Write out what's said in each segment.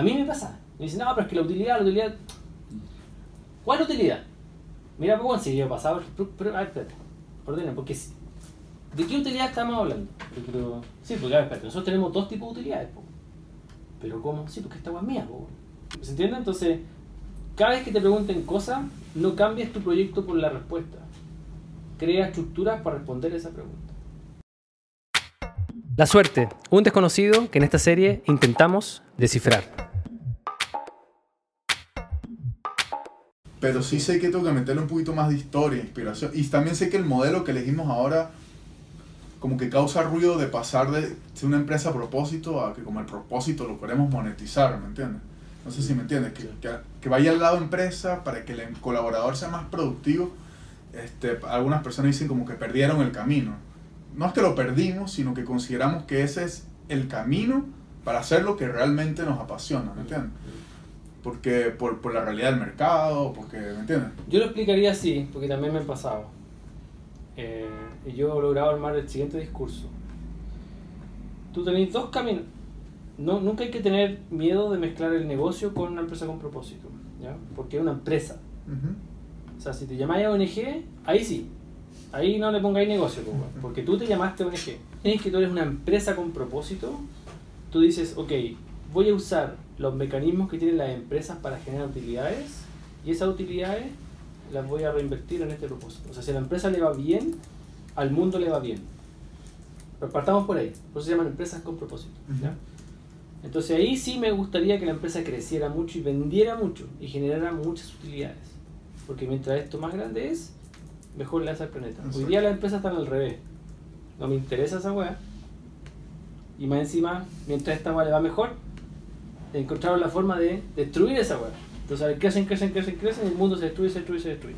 A mí me pasa. Me dicen, no, pero es que la utilidad, la utilidad. ¿Cuál utilidad? Mira, pues si yo pasaba, pero, a ver, espérate, porque ¿de qué utilidad estamos hablando? Sí, porque a ver, espérate, nosotros tenemos dos tipos de utilidades, po. pero ¿cómo? Sí, porque esta agua es mía. ¿se entiende? Entonces, cada vez que te pregunten cosas, no cambies tu proyecto por la respuesta. Crea estructuras para responder esa pregunta. La suerte, un desconocido que en esta serie intentamos descifrar. Pero sí sé que tengo que meterle un poquito más de historia, inspiración. Y también sé que el modelo que elegimos ahora como que causa ruido de pasar de ser una empresa a propósito a que como el propósito lo queremos monetizar, ¿me entiendes? No sé si me entiendes, que, que, que vaya al lado empresa para que el colaborador sea más productivo. Este, algunas personas dicen como que perdieron el camino. No es que lo perdimos, sino que consideramos que ese es el camino para hacer lo que realmente nos apasiona, ¿me entiendes? Porque por, por la realidad del mercado, porque, ¿me entiendes? Yo lo explicaría así, porque también me ha pasado. Eh, y yo he logrado armar el siguiente discurso. Tú tenéis dos caminos. No, nunca hay que tener miedo de mezclar el negocio con una empresa con propósito, ¿ya? Porque es una empresa. Ujú. O sea, si te llamáis a ONG, ahí sí. Ahí no le pongáis negocio, pues, porque tú te llamaste ONG. Es que tú eres una empresa con propósito. Tú dices, ok, voy a usar los mecanismos que tienen las empresas para generar utilidades y esas utilidades las voy a reinvertir en este propósito. O sea, si a la empresa le va bien, al mundo le va bien. Pero partamos por ahí. Por eso se llaman empresas con propósito. Entonces ahí sí me gustaría que la empresa creciera mucho y vendiera mucho y generara muchas utilidades. Porque mientras esto más grande es, mejor le hace al planeta. Hoy día las empresas están al revés. No me interesa esa weá. Y más encima, mientras esta weá le va mejor, encontraron la forma de destruir esa weá. Entonces, crecen, crecen, crecen, crecen y el mundo se destruye, se destruye, se destruye.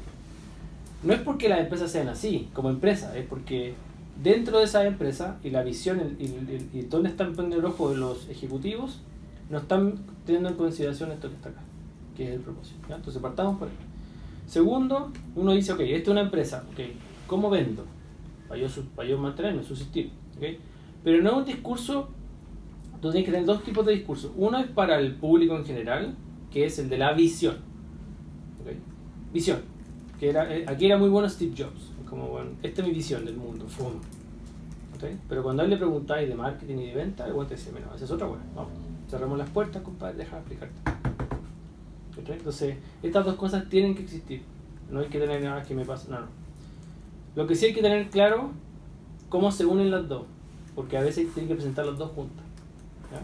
No es porque las empresas sean así, como empresa, es porque dentro de esa empresa y la visión y, el- y dónde están poniendo el ojo de los ejecutivos, no están teniendo en consideración esto que está acá, que es el propósito. ¿ya? Entonces partamos por ahí. Segundo, uno dice, ok, esta es una empresa, ok, ¿cómo vendo? Para yo, para yo mantenerme, subsistir. ¿ok? Pero no es un discurso, tú tienes que tener dos tipos de discursos. Uno es para el público en general, que es el de la visión. Visión. Que era, eh, aquí era muy bueno Steve Jobs. Como, bueno, esta es mi visión del mundo. Fum. Pero cuando a él le preguntáis de marketing y de venta, el te dice, bueno, esa es otra buena. Cerramos las puertas, compadre, déjame explicarte. Entonces, estas dos cosas tienen que existir. No hay que tener nada que me pase. No, no. Lo que sí hay que tener claro, cómo se unen las dos. Porque a veces tienen que presentar las dos juntas. ¿Ya?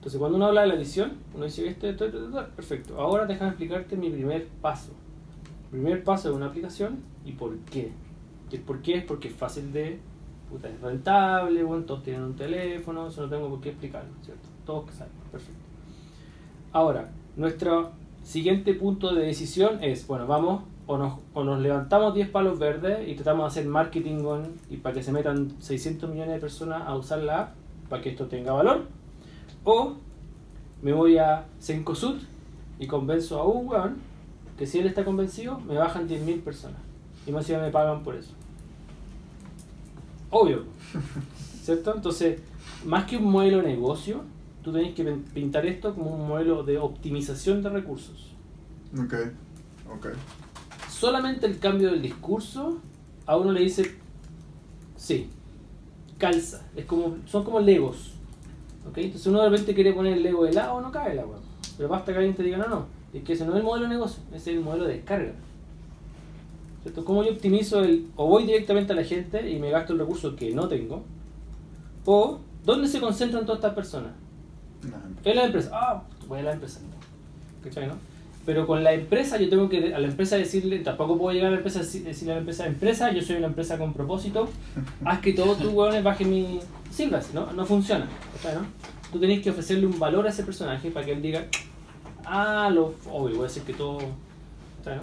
Entonces, cuando uno habla de la visión, uno dice, esto, esto, esto, perfecto. Ahora déjame explicarte mi primer paso. El primer paso de una aplicación y por qué. Y el por qué es porque es fácil de... Es rentable, todos tienen un teléfono, eso no tengo por qué explicarlo, ¿cierto? Todos que saben, perfecto. Ahora, nuestro siguiente punto de decisión es, bueno, vamos o nos, o nos levantamos 10 palos verdes y tratamos de hacer marketing con, y para que se metan 600 millones de personas a usar la app para que esto tenga valor, o me voy a Cencosud y convenzo a un weón que si él está convencido, me bajan 10.000 personas y más encima me pagan por eso. Obvio, ¿cierto? Entonces, más que un modelo de negocio, tú tenés que pin- pintar esto como un modelo de optimización de recursos. Ok, ok. Solamente el cambio del discurso a uno le dice, sí, calza. Es como, son como legos. ¿Ok? Entonces uno de repente quiere poner el lego de lado, no cae el agua. Pero basta que alguien te diga, no, no, es que ese no es el modelo de negocio, ese es el modelo de descarga. ¿Cierto? ¿Cómo yo optimizo el, o voy directamente a la gente y me gasto el recurso que no tengo? O, ¿dónde se concentran todas estas personas? En la empresa. Ah, voy a la empresa. ¿Cachai, no? Pero con la empresa yo tengo que a la empresa decirle, tampoco puedo llegar a la empresa decirle a la empresa, empresa, yo soy una empresa con propósito, haz que todos tus hueones bajen mi... Sirvas, ¿no? No funciona. ¿cachai, no? Tú tenés que ofrecerle un valor a ese personaje para que él diga, ah, lo obvio, voy a decir que todo... ¿cachai, no?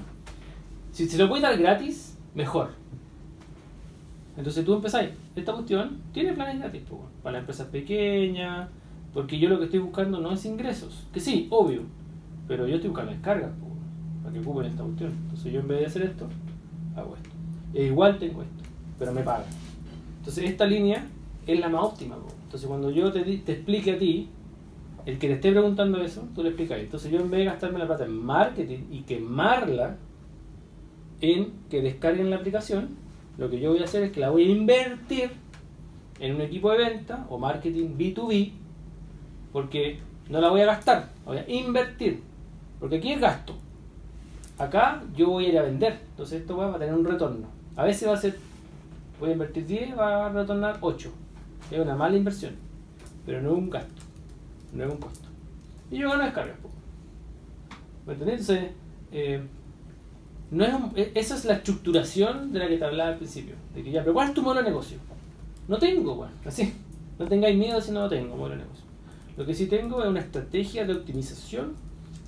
Si se lo puedes dar gratis, mejor. Entonces tú empezáis. Esta cuestión tiene planes gratis weón, para las empresas pequeñas, porque yo lo que estoy buscando no es ingresos, que sí, obvio, pero yo estoy buscando descargas para que ocupen esta cuestión. Entonces yo en vez de hacer esto, hago esto. E igual tengo esto, pero me pagan. Entonces esta línea es la más óptima. Entonces cuando yo te, te explique a ti el que le esté preguntando eso, tú le explicas. Entonces yo en vez de gastarme la plata en marketing y quemarla en que descarguen la aplicación, lo que yo voy a hacer es que la voy a invertir en un equipo de venta o marketing B2B, porque no la voy a gastar, la voy a invertir, porque aquí es gasto. Acá yo voy a ir a vender, entonces esto va a tener un retorno. A veces va a ser, voy a invertir 10, va a retornar 8. Es una mala inversión, pero no es un gasto, no es un costo. Y yo gano descargas. ¿Me entendés? Entonces, eh, no es un- e- esa es la estructuración de la que te hablaba al principio. De que ya, pero ¿cuál es tu modelo de negocio? No tengo, bueno, así. No tengáis miedo si no tengo, modelo de negocio. Lo que sí tengo es una estrategia de optimización,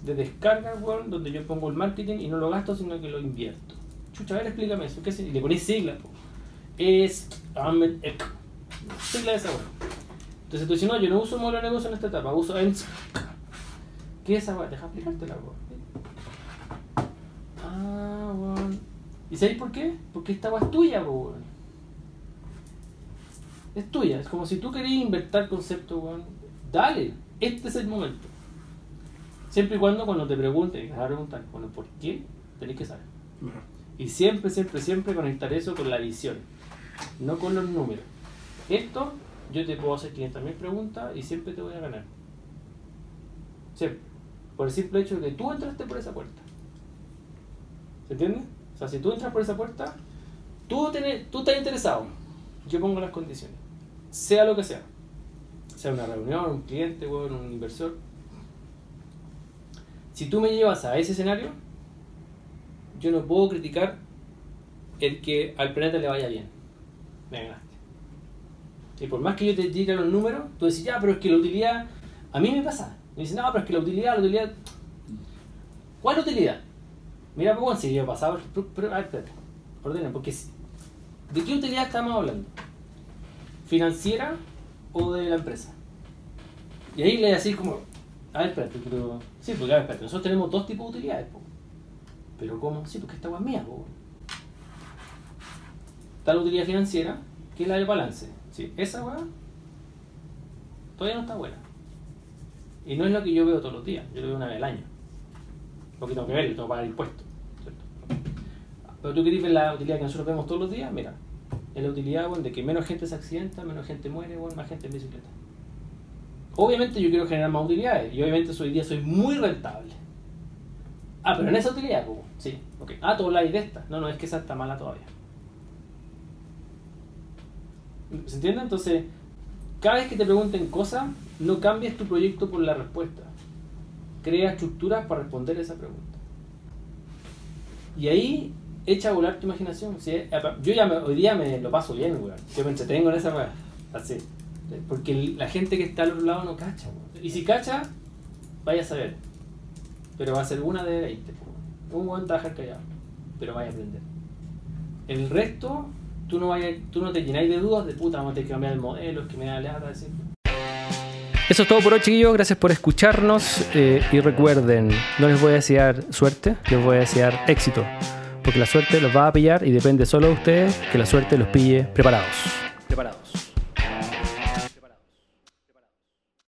de descarga, weón, donde yo pongo el marketing y no lo gasto, sino que lo invierto. Chucha, a ver, explícame eso. ¿Qué es? Y le ponéis siglas, po. Es. Ahmed Ek. Sigla de esa, weón. Entonces tú dices, no, yo no uso modelo de negocio en esta etapa, uso ENS. ¿Qué es esa, weón? Deja explicártela, weón. Ah, weón. ¿Y sabéis por qué? Porque esta weá es tuya, weón. Es tuya. Es como si tú querías invertir concepto, weón. Dale. Este es el momento. Siempre y cuando cuando te pregunten, y te vas a preguntar, bueno, ¿por qué? Tenés que saber. Y siempre, siempre, siempre conectar eso con la visión, no con los números. Esto, yo te puedo hacer 500.000 preguntas y siempre te voy a ganar. Siempre. Por el simple hecho de que tú entraste por esa puerta. ¿Se entiende? O sea, si tú entras por esa puerta, tú, tenés, tú estás interesado. Yo pongo las condiciones. Sea lo que sea. Sea una reunión, un cliente, un inversor. Si tú me llevas a ese escenario, yo no puedo criticar el que al planeta le vaya bien. Me ganaste. Y por más que yo te diga los números, tú decís, ya, pero es que la utilidad. A mí me pasa. Me dicen, no, pero es que la utilidad, la utilidad. ¿Cuál utilidad? Mira, pues, bueno, si yo pasaba. Pero, pero, porque. ¿De qué utilidad estamos hablando? ¿Financiera o de la empresa? Y ahí le decís como. A ver, espérate, pero. Sí, porque a ver, espérate. Nosotros tenemos dos tipos de utilidades, po. Pero ¿cómo? Sí, porque esta agua es mía, po. Está la utilidad financiera, que es la del balance. Sí, esa weá todavía no está buena. Y no es lo que yo veo todos los días, yo lo veo una vez al año. Porque tengo que ver, tengo que pagar impuestos. ¿cierto? Pero tú querés ver la utilidad que nosotros vemos todos los días, mira, es la utilidad weón, de que menos gente se accidenta, menos gente muere, weón, más gente en bicicleta. Obviamente yo quiero generar más utilidades y obviamente hoy día soy muy rentable. Ah, pero en esa utilidad, pues, sí, ok. Ah, tú habláis de esta. No, no, es que esa está mala todavía. ¿Se entiende? Entonces, cada vez que te pregunten cosas, no cambies tu proyecto por la respuesta. Crea estructuras para responder esa pregunta. Y ahí echa a volar tu imaginación. ¿sí? Yo ya me- hoy día me lo paso bien, weón. Yo me entretengo en esa weá. Así. Porque la gente que está al otro lado no cacha. Y si cacha, vaya a saber. Pero va a ser una de 20. po. Un buen trabajar callado. Pero vaya a aprender. El resto, tú no, vayas, tú no te llenáis de dudas de puta, vamos a tener que cambiar el modelo, es que me da lata decir. Eso es todo por hoy, chiquillos. Gracias por escucharnos. eh, y recuerden, no les voy a desear suerte, les voy a desear éxito. Porque la suerte los va a pillar y depende solo de ustedes que la suerte los pille preparados. Preparados.